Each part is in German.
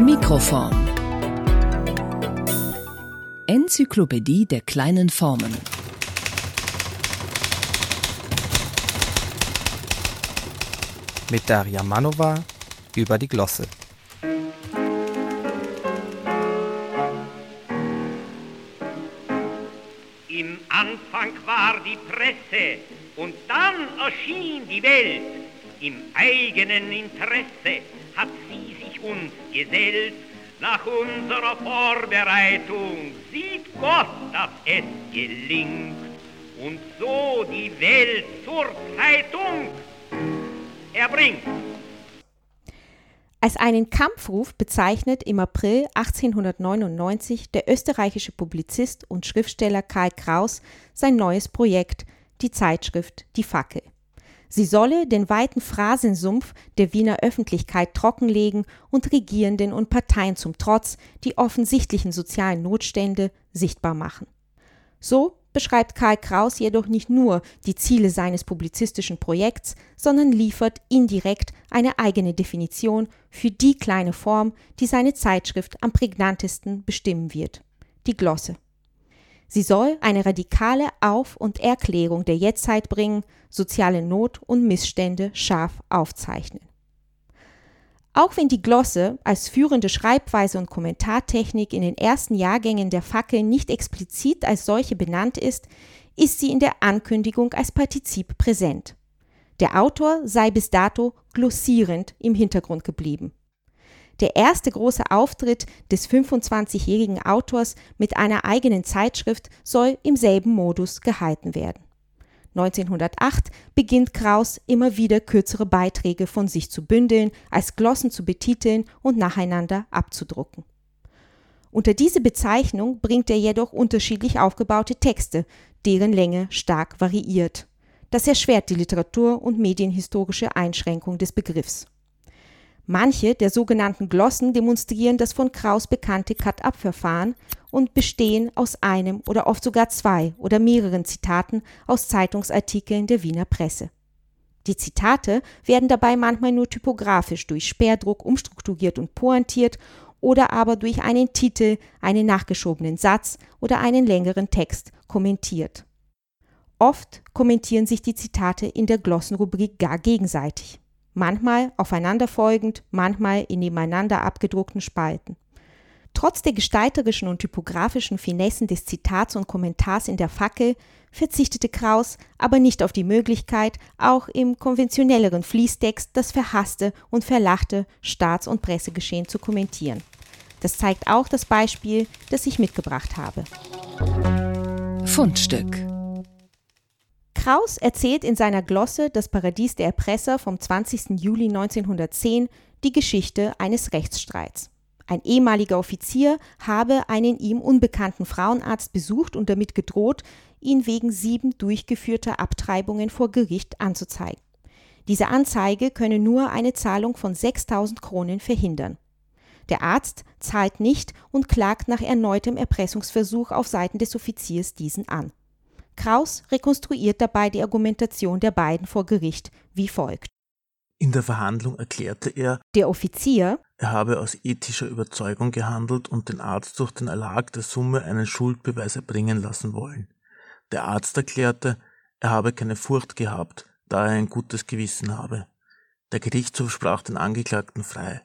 Mikroform. Enzyklopädie der kleinen Formen. Mit Daria Manova über die Glosse. Im Anfang war die Presse und dann erschien die Welt. Im eigenen Interesse uns gesellt. Nach unserer Vorbereitung sieht Gott, dass es gelingt. Und so die Welt zur Zeitung erbringt. Als einen Kampfruf bezeichnet im April 1899 der österreichische Publizist und Schriftsteller Karl Kraus sein neues Projekt, die Zeitschrift Die Fackel. Sie solle den weiten Phrasensumpf der Wiener Öffentlichkeit trockenlegen und Regierenden und Parteien zum Trotz die offensichtlichen sozialen Notstände sichtbar machen. So beschreibt Karl Kraus jedoch nicht nur die Ziele seines publizistischen Projekts, sondern liefert indirekt eine eigene Definition für die kleine Form, die seine Zeitschrift am prägnantesten bestimmen wird, die Glosse. Sie soll eine radikale Auf- und Erklärung der Jetztzeit bringen, soziale Not und Missstände scharf aufzeichnen. Auch wenn die Glosse als führende Schreibweise und Kommentartechnik in den ersten Jahrgängen der Fackel nicht explizit als solche benannt ist, ist sie in der Ankündigung als Partizip präsent. Der Autor sei bis dato glossierend im Hintergrund geblieben. Der erste große Auftritt des 25-jährigen Autors mit einer eigenen Zeitschrift soll im selben Modus gehalten werden. 1908 beginnt Kraus immer wieder kürzere Beiträge von sich zu bündeln, als Glossen zu betiteln und nacheinander abzudrucken. Unter diese Bezeichnung bringt er jedoch unterschiedlich aufgebaute Texte, deren Länge stark variiert. Das erschwert die Literatur- und medienhistorische Einschränkung des Begriffs. Manche der sogenannten Glossen demonstrieren das von Kraus bekannte Cut-up-Verfahren und bestehen aus einem oder oft sogar zwei oder mehreren Zitaten aus Zeitungsartikeln der Wiener Presse. Die Zitate werden dabei manchmal nur typografisch durch Sperrdruck umstrukturiert und pointiert oder aber durch einen Titel, einen nachgeschobenen Satz oder einen längeren Text kommentiert. Oft kommentieren sich die Zitate in der Glossenrubrik gar gegenseitig manchmal aufeinanderfolgend, manchmal in nebeneinander abgedruckten Spalten. Trotz der gestalterischen und typografischen Finessen des Zitats und Kommentars in der Fackel verzichtete Kraus aber nicht auf die Möglichkeit, auch im konventionelleren Fließtext das verhasste und verlachte Staats- und Pressegeschehen zu kommentieren. Das zeigt auch das Beispiel, das ich mitgebracht habe. Fundstück Kraus erzählt in seiner Glosse Das Paradies der Erpresser vom 20. Juli 1910 die Geschichte eines Rechtsstreits. Ein ehemaliger Offizier habe einen ihm unbekannten Frauenarzt besucht und damit gedroht, ihn wegen sieben durchgeführter Abtreibungen vor Gericht anzuzeigen. Diese Anzeige könne nur eine Zahlung von 6000 Kronen verhindern. Der Arzt zahlt nicht und klagt nach erneutem Erpressungsversuch auf Seiten des Offiziers diesen an. Kraus rekonstruiert dabei die Argumentation der beiden vor Gericht wie folgt. In der Verhandlung erklärte er, der Offizier, er habe aus ethischer Überzeugung gehandelt und den Arzt durch den Erlag der Summe einen Schuldbeweis erbringen lassen wollen. Der Arzt erklärte, er habe keine Furcht gehabt, da er ein gutes Gewissen habe. Der Gerichtshof sprach den Angeklagten frei.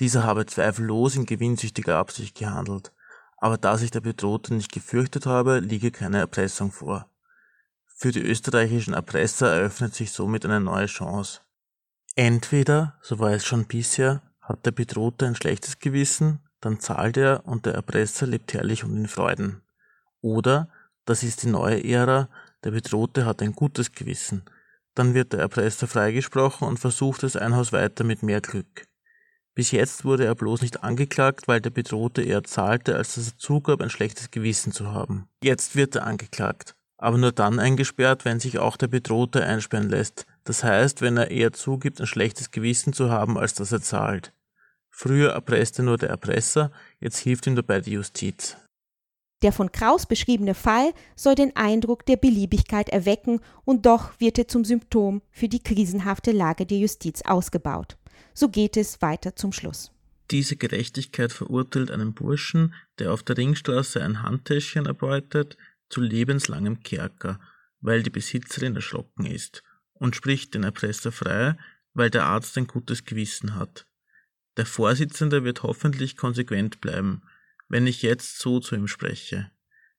Dieser habe zweifellos in gewinnsüchtiger Absicht gehandelt aber da sich der Bedrohte nicht gefürchtet habe, liege keine Erpressung vor. Für die österreichischen Erpresser eröffnet sich somit eine neue Chance. Entweder, so war es schon bisher, hat der Bedrohte ein schlechtes Gewissen, dann zahlt er und der Erpresser lebt herrlich und in Freuden. Oder, das ist die neue Ära, der Bedrohte hat ein gutes Gewissen, dann wird der Erpresser freigesprochen und versucht es ein Haus weiter mit mehr Glück. Bis jetzt wurde er bloß nicht angeklagt, weil der Bedrohte eher zahlte, als dass er zugab, ein schlechtes Gewissen zu haben. Jetzt wird er angeklagt, aber nur dann eingesperrt, wenn sich auch der Bedrohte einsperren lässt. Das heißt, wenn er eher zugibt, ein schlechtes Gewissen zu haben, als dass er zahlt. Früher erpresste nur der Erpresser, jetzt hilft ihm dabei die Justiz. Der von Kraus beschriebene Fall soll den Eindruck der Beliebigkeit erwecken und doch wird er zum Symptom für die krisenhafte Lage der Justiz ausgebaut. So geht es weiter zum Schluss. Diese Gerechtigkeit verurteilt einen Burschen, der auf der Ringstraße ein Handtäschchen erbeutet, zu lebenslangem Kerker, weil die Besitzerin erschrocken ist, und spricht den Erpresser frei, weil der Arzt ein gutes Gewissen hat. Der Vorsitzende wird hoffentlich konsequent bleiben, wenn ich jetzt so zu ihm spreche.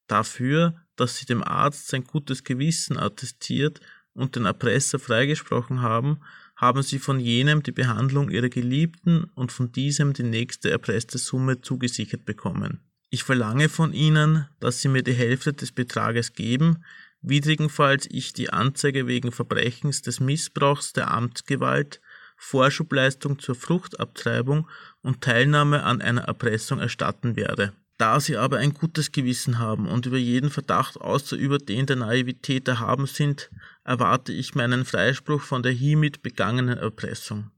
Dafür, dass Sie dem Arzt sein gutes Gewissen attestiert und den Erpresser freigesprochen haben, haben Sie von jenem die Behandlung Ihrer Geliebten und von diesem die nächste erpresste Summe zugesichert bekommen. Ich verlange von Ihnen, dass Sie mir die Hälfte des Betrages geben, widrigenfalls ich die Anzeige wegen Verbrechens des Missbrauchs der Amtsgewalt, Vorschubleistung zur Fruchtabtreibung und Teilnahme an einer Erpressung erstatten werde. Da sie aber ein gutes Gewissen haben und über jeden Verdacht außer über den der Naivität erhaben sind, erwarte ich meinen Freispruch von der hiermit begangenen Erpressung.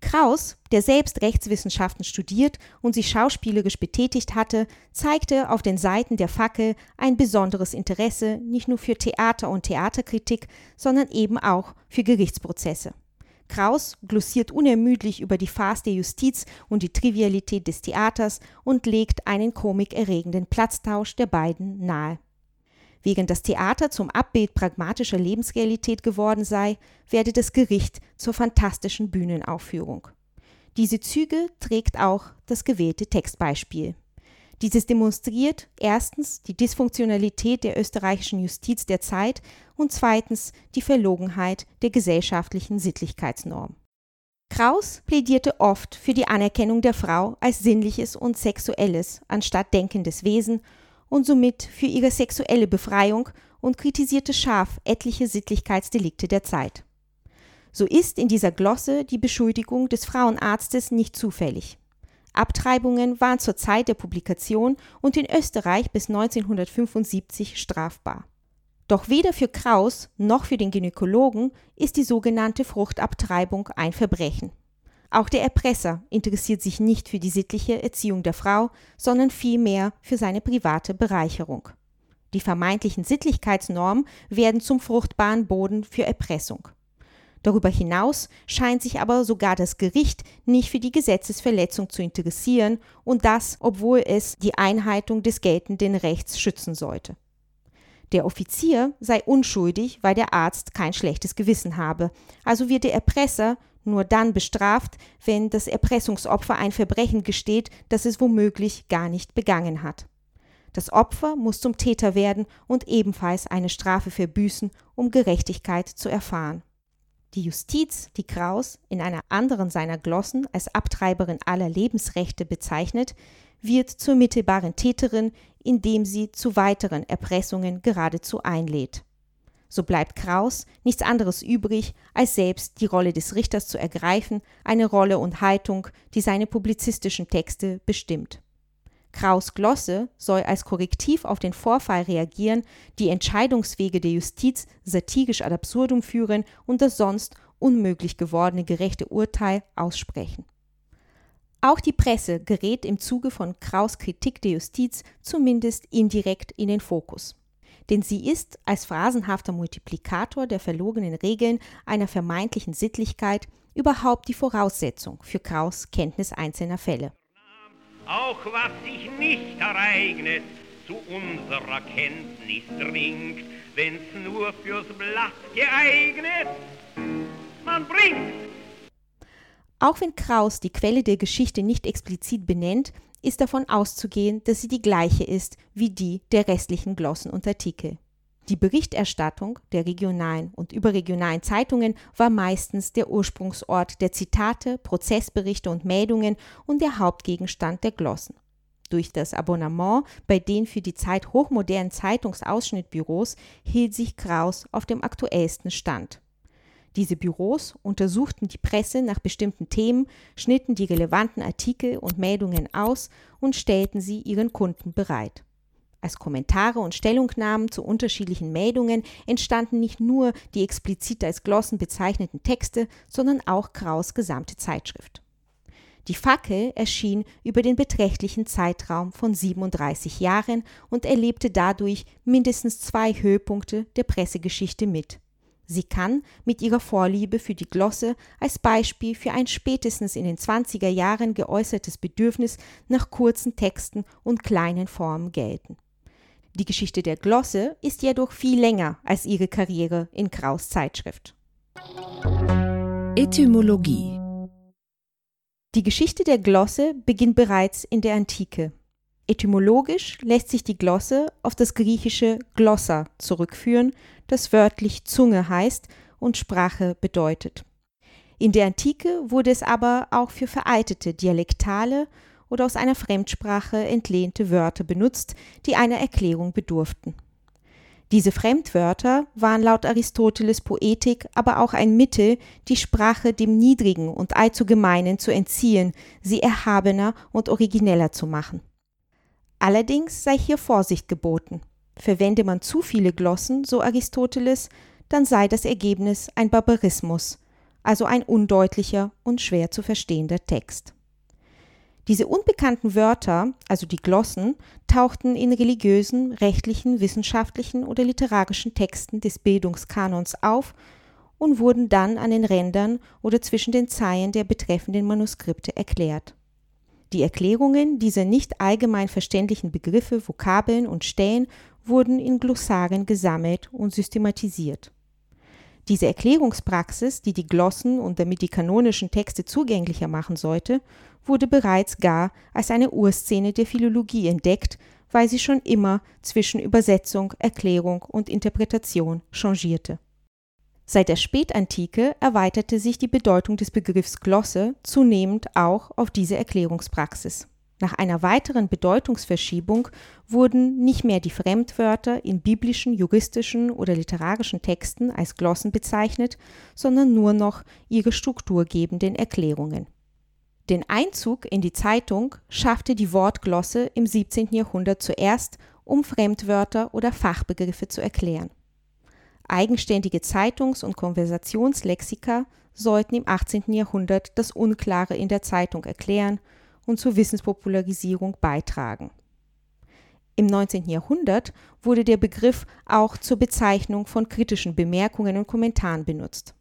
Kraus, der selbst Rechtswissenschaften studiert und sich schauspielerisch betätigt hatte, zeigte auf den Seiten der Fackel ein besonderes Interesse nicht nur für Theater und Theaterkritik, sondern eben auch für Gerichtsprozesse. Kraus glossiert unermüdlich über die Farce der Justiz und die Trivialität des Theaters und legt einen komikerregenden Platztausch der beiden nahe. Während das Theater zum Abbild pragmatischer Lebensrealität geworden sei, werde das Gericht zur fantastischen Bühnenaufführung. Diese Züge trägt auch das gewählte Textbeispiel. Dieses demonstriert erstens die Dysfunktionalität der österreichischen Justiz der Zeit und zweitens die Verlogenheit der gesellschaftlichen Sittlichkeitsnorm. Kraus plädierte oft für die Anerkennung der Frau als sinnliches und sexuelles anstatt denkendes Wesen und somit für ihre sexuelle Befreiung und kritisierte scharf etliche Sittlichkeitsdelikte der Zeit. So ist in dieser Glosse die Beschuldigung des Frauenarztes nicht zufällig. Abtreibungen waren zur Zeit der Publikation und in Österreich bis 1975 strafbar. Doch weder für Kraus noch für den Gynäkologen ist die sogenannte Fruchtabtreibung ein Verbrechen. Auch der Erpresser interessiert sich nicht für die sittliche Erziehung der Frau, sondern vielmehr für seine private Bereicherung. Die vermeintlichen Sittlichkeitsnormen werden zum fruchtbaren Boden für Erpressung. Darüber hinaus scheint sich aber sogar das Gericht nicht für die Gesetzesverletzung zu interessieren und das, obwohl es die Einhaltung des geltenden Rechts schützen sollte. Der Offizier sei unschuldig, weil der Arzt kein schlechtes Gewissen habe, also wird der Erpresser nur dann bestraft, wenn das Erpressungsopfer ein Verbrechen gesteht, das es womöglich gar nicht begangen hat. Das Opfer muss zum Täter werden und ebenfalls eine Strafe verbüßen, um Gerechtigkeit zu erfahren. Die Justiz, die Kraus in einer anderen seiner Glossen als Abtreiberin aller Lebensrechte bezeichnet, wird zur mittelbaren Täterin, indem sie zu weiteren Erpressungen geradezu einlädt. So bleibt Kraus nichts anderes übrig, als selbst die Rolle des Richters zu ergreifen, eine Rolle und Haltung, die seine publizistischen Texte bestimmt. Kraus Glosse soll als Korrektiv auf den Vorfall reagieren, die Entscheidungswege der Justiz satirisch ad absurdum führen und das sonst unmöglich gewordene gerechte Urteil aussprechen. Auch die Presse gerät im Zuge von Kraus Kritik der Justiz zumindest indirekt in den Fokus denn sie ist als phrasenhafter Multiplikator der verlogenen Regeln einer vermeintlichen Sittlichkeit überhaupt die Voraussetzung für Kraus Kenntnis einzelner Fälle. Auch was sich nicht ereignet, zu unserer Kenntnis dringt, wenn's nur fürs Blatt geeignet, man bringt. Auch wenn Kraus die Quelle der Geschichte nicht explizit benennt, ist davon auszugehen, dass sie die gleiche ist wie die der restlichen Glossen und Artikel. Die Berichterstattung der regionalen und überregionalen Zeitungen war meistens der Ursprungsort der Zitate, Prozessberichte und Meldungen und der Hauptgegenstand der Glossen. Durch das Abonnement bei den für die Zeit hochmodernen Zeitungsausschnittbüros hielt sich Kraus auf dem aktuellsten Stand. Diese Büros untersuchten die Presse nach bestimmten Themen, schnitten die relevanten Artikel und Meldungen aus und stellten sie ihren Kunden bereit. Als Kommentare und Stellungnahmen zu unterschiedlichen Meldungen entstanden nicht nur die explizit als Glossen bezeichneten Texte, sondern auch Kraus gesamte Zeitschrift. Die Fackel erschien über den beträchtlichen Zeitraum von 37 Jahren und erlebte dadurch mindestens zwei Höhepunkte der Pressegeschichte mit Sie kann mit ihrer Vorliebe für die Glosse als Beispiel für ein spätestens in den 20er Jahren geäußertes Bedürfnis nach kurzen Texten und kleinen Formen gelten. Die Geschichte der Glosse ist jedoch viel länger als ihre Karriere in Kraus Zeitschrift. Etymologie Die Geschichte der Glosse beginnt bereits in der Antike. Etymologisch lässt sich die Glosse auf das griechische Glossa zurückführen, das wörtlich Zunge heißt und Sprache bedeutet. In der Antike wurde es aber auch für veraltete dialektale oder aus einer Fremdsprache entlehnte Wörter benutzt, die einer Erklärung bedurften. Diese Fremdwörter waren laut Aristoteles Poetik aber auch ein Mittel, die Sprache dem Niedrigen und allzu Gemeinen zu entziehen, sie erhabener und origineller zu machen. Allerdings sei hier Vorsicht geboten. Verwende man zu viele Glossen, so Aristoteles, dann sei das Ergebnis ein Barbarismus, also ein undeutlicher und schwer zu verstehender Text. Diese unbekannten Wörter, also die Glossen, tauchten in religiösen, rechtlichen, wissenschaftlichen oder literarischen Texten des Bildungskanons auf und wurden dann an den Rändern oder zwischen den Zeilen der betreffenden Manuskripte erklärt. Die Erklärungen dieser nicht allgemein verständlichen Begriffe, Vokabeln und Stellen wurden in Glossaren gesammelt und systematisiert. Diese Erklärungspraxis, die die Glossen und damit die kanonischen Texte zugänglicher machen sollte, wurde bereits gar als eine Urszene der Philologie entdeckt, weil sie schon immer zwischen Übersetzung, Erklärung und Interpretation changierte. Seit der Spätantike erweiterte sich die Bedeutung des Begriffs Glosse zunehmend auch auf diese Erklärungspraxis. Nach einer weiteren Bedeutungsverschiebung wurden nicht mehr die Fremdwörter in biblischen, juristischen oder literarischen Texten als Glossen bezeichnet, sondern nur noch ihre strukturgebenden Erklärungen. Den Einzug in die Zeitung schaffte die Wortglosse im 17. Jahrhundert zuerst, um Fremdwörter oder Fachbegriffe zu erklären. Eigenständige Zeitungs- und Konversationslexika sollten im 18. Jahrhundert das Unklare in der Zeitung erklären und zur Wissenspopularisierung beitragen. Im 19. Jahrhundert wurde der Begriff auch zur Bezeichnung von kritischen Bemerkungen und Kommentaren benutzt.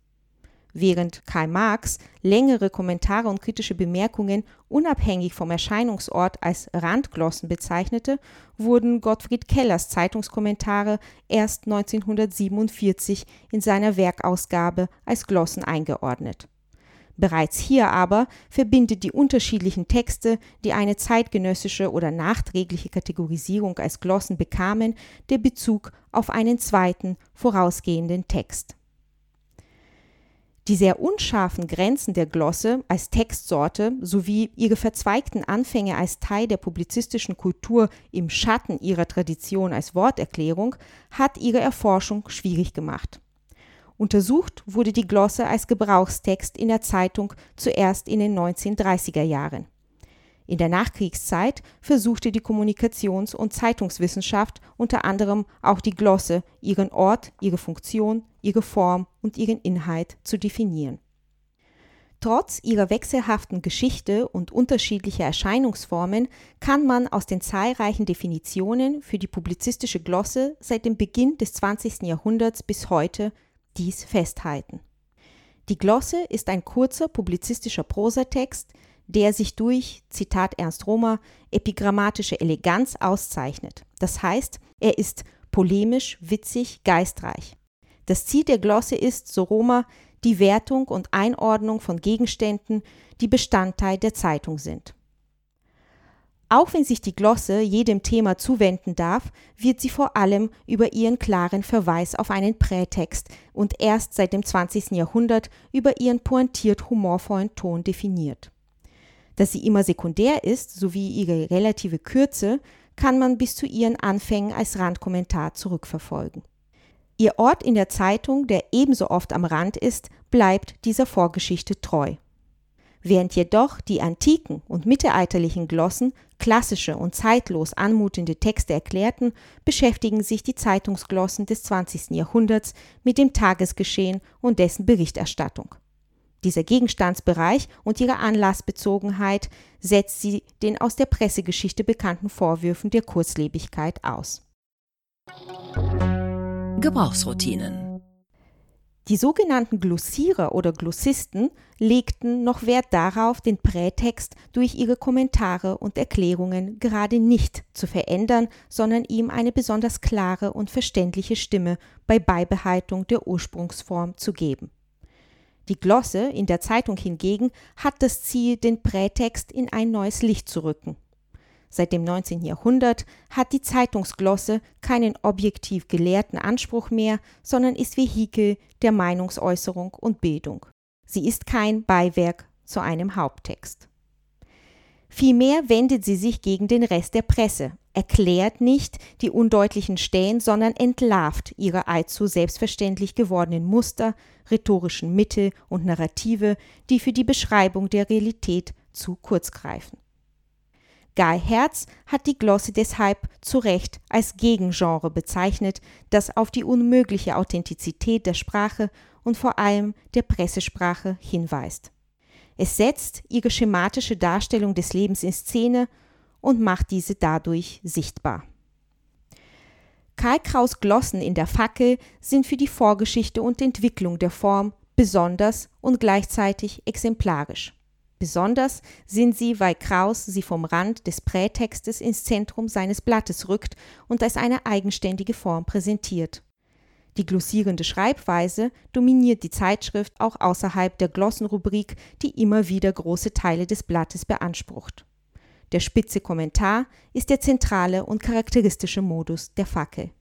Während Karl Marx längere Kommentare und kritische Bemerkungen unabhängig vom Erscheinungsort als Randglossen bezeichnete, wurden Gottfried Kellers Zeitungskommentare erst 1947 in seiner Werkausgabe als Glossen eingeordnet. Bereits hier aber verbindet die unterschiedlichen Texte, die eine zeitgenössische oder nachträgliche Kategorisierung als Glossen bekamen, der Bezug auf einen zweiten, vorausgehenden Text. Die sehr unscharfen Grenzen der Glosse als Textsorte sowie ihre verzweigten Anfänge als Teil der publizistischen Kultur im Schatten ihrer Tradition als Worterklärung hat ihre Erforschung schwierig gemacht. Untersucht wurde die Glosse als Gebrauchstext in der Zeitung zuerst in den 1930er Jahren. In der Nachkriegszeit versuchte die Kommunikations- und Zeitungswissenschaft unter anderem auch die Glosse, ihren Ort, ihre Funktion, ihre Form und ihren Inhalt zu definieren. Trotz ihrer wechselhaften Geschichte und unterschiedlicher Erscheinungsformen kann man aus den zahlreichen Definitionen für die publizistische Glosse seit dem Beginn des 20. Jahrhunderts bis heute dies festhalten. Die Glosse ist ein kurzer publizistischer Prosatext, der sich durch, Zitat Ernst Romer, epigrammatische Eleganz auszeichnet. Das heißt, er ist polemisch, witzig, geistreich. Das Ziel der Glosse ist, so Romer, die Wertung und Einordnung von Gegenständen, die Bestandteil der Zeitung sind. Auch wenn sich die Glosse jedem Thema zuwenden darf, wird sie vor allem über ihren klaren Verweis auf einen Prätext und erst seit dem 20. Jahrhundert über ihren pointiert humorvollen Ton definiert. Dass sie immer sekundär ist, sowie ihre relative Kürze, kann man bis zu ihren Anfängen als Randkommentar zurückverfolgen. Ihr Ort in der Zeitung, der ebenso oft am Rand ist, bleibt dieser Vorgeschichte treu. Während jedoch die antiken und mittelalterlichen Glossen klassische und zeitlos anmutende Texte erklärten, beschäftigen sich die Zeitungsglossen des 20. Jahrhunderts mit dem Tagesgeschehen und dessen Berichterstattung. Dieser Gegenstandsbereich und ihre Anlassbezogenheit setzt sie den aus der Pressegeschichte bekannten Vorwürfen der Kurzlebigkeit aus. Gebrauchsroutinen Die sogenannten Glossierer oder Glossisten legten noch Wert darauf, den Prätext durch ihre Kommentare und Erklärungen gerade nicht zu verändern, sondern ihm eine besonders klare und verständliche Stimme bei Beibehaltung der Ursprungsform zu geben. Die Glosse in der Zeitung hingegen hat das Ziel, den Prätext in ein neues Licht zu rücken. Seit dem 19. Jahrhundert hat die Zeitungsglosse keinen objektiv gelehrten Anspruch mehr, sondern ist Vehikel der Meinungsäußerung und Bildung. Sie ist kein Beiwerk zu einem Haupttext. Vielmehr wendet sie sich gegen den Rest der Presse, erklärt nicht die undeutlichen Stellen, sondern entlarvt ihre allzu selbstverständlich gewordenen Muster, rhetorischen Mittel und Narrative, die für die Beschreibung der Realität zu kurz greifen. Guy Herz hat die Glosse deshalb zu Recht als Gegengenre bezeichnet, das auf die unmögliche Authentizität der Sprache und vor allem der Pressesprache hinweist. Es setzt ihre schematische Darstellung des Lebens in Szene und macht diese dadurch sichtbar. Karl Kraus Glossen in der Fackel sind für die Vorgeschichte und Entwicklung der Form besonders und gleichzeitig exemplarisch. Besonders sind sie, weil Kraus sie vom Rand des Prätextes ins Zentrum seines Blattes rückt und als eine eigenständige Form präsentiert. Die glossierende Schreibweise dominiert die Zeitschrift auch außerhalb der Glossenrubrik, die immer wieder große Teile des Blattes beansprucht. Der spitze Kommentar ist der zentrale und charakteristische Modus der Fackel.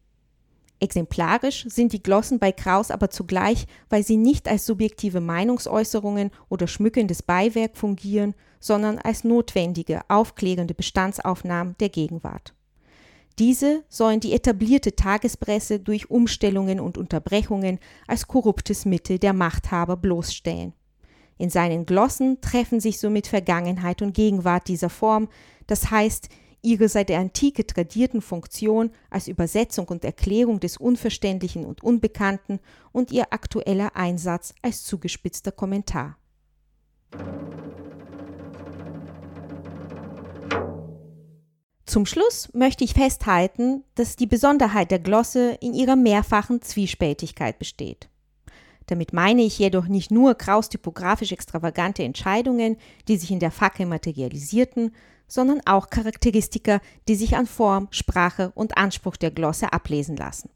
Exemplarisch sind die Glossen bei Kraus aber zugleich, weil sie nicht als subjektive Meinungsäußerungen oder schmückendes Beiwerk fungieren, sondern als notwendige, aufklärende Bestandsaufnahmen der Gegenwart. Diese sollen die etablierte Tagespresse durch Umstellungen und Unterbrechungen als korruptes Mittel der Machthaber bloßstellen. In seinen Glossen treffen sich somit Vergangenheit und Gegenwart dieser Form, das heißt, ihre seit der Antike tradierten Funktion als Übersetzung und Erklärung des Unverständlichen und Unbekannten und ihr aktueller Einsatz als zugespitzter Kommentar. Zum Schluss möchte ich festhalten, dass die Besonderheit der Glosse in ihrer mehrfachen Zwiespältigkeit besteht. Damit meine ich jedoch nicht nur kraus typografisch extravagante Entscheidungen, die sich in der Fackel materialisierten, sondern auch Charakteristika, die sich an Form, Sprache und Anspruch der Glosse ablesen lassen.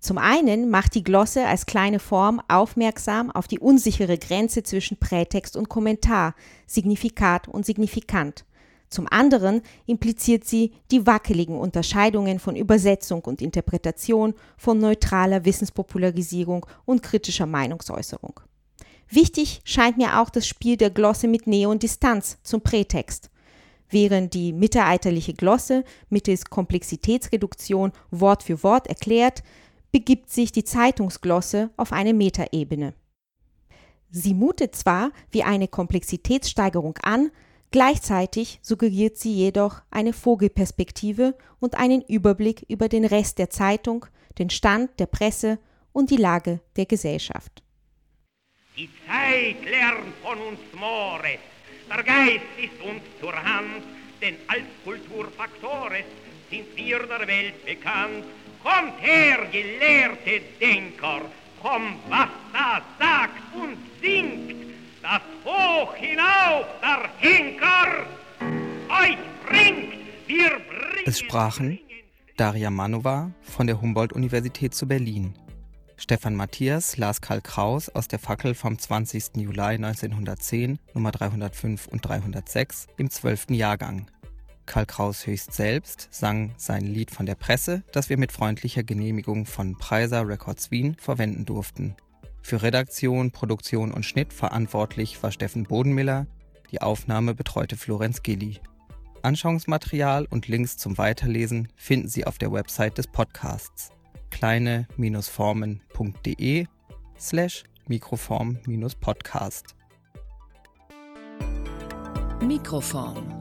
Zum einen macht die Glosse als kleine Form aufmerksam auf die unsichere Grenze zwischen Prätext und Kommentar, Signifikat und Signifikant. Zum anderen impliziert sie die wackeligen Unterscheidungen von Übersetzung und Interpretation, von neutraler Wissenspopularisierung und kritischer Meinungsäußerung. Wichtig scheint mir auch das Spiel der Glosse mit Nähe und Distanz zum Prätext während die mittelalterliche Glosse mittels Komplexitätsreduktion Wort für Wort erklärt, begibt sich die Zeitungsglosse auf eine Metaebene. Sie mutet zwar wie eine Komplexitätssteigerung an, gleichzeitig suggeriert sie jedoch eine Vogelperspektive und einen Überblick über den Rest der Zeitung, den Stand der Presse und die Lage der Gesellschaft. Die Zeit lernt von uns Mores, der Geist ist uns zur Hand, denn als Kulturfaktores sind wir der Welt bekannt. Kommt her, gelehrte Denker, komm, was da sagt und singt, das hoch hinauf der Henker euch bringt, wir bringen... Es sprachen Daria Manova von der Humboldt-Universität zu Berlin, Stefan Matthias las Karl Kraus aus der Fackel vom 20. Juli 1910, Nummer 305 und 306 im 12. Jahrgang. Karl Kraus höchst selbst sang sein Lied von der Presse, das wir mit freundlicher Genehmigung von Preiser Records Wien verwenden durften. Für Redaktion, Produktion und Schnitt verantwortlich war Steffen Bodenmiller, die Aufnahme betreute Florenz Gilli. Anschauungsmaterial und Links zum Weiterlesen finden Sie auf der Website des Podcasts kleine-formen.de slash Mikroform-Podcast. Mikroform.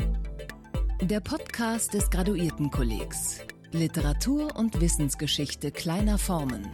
Der Podcast des Graduiertenkollegs. Literatur und Wissensgeschichte kleiner Formen.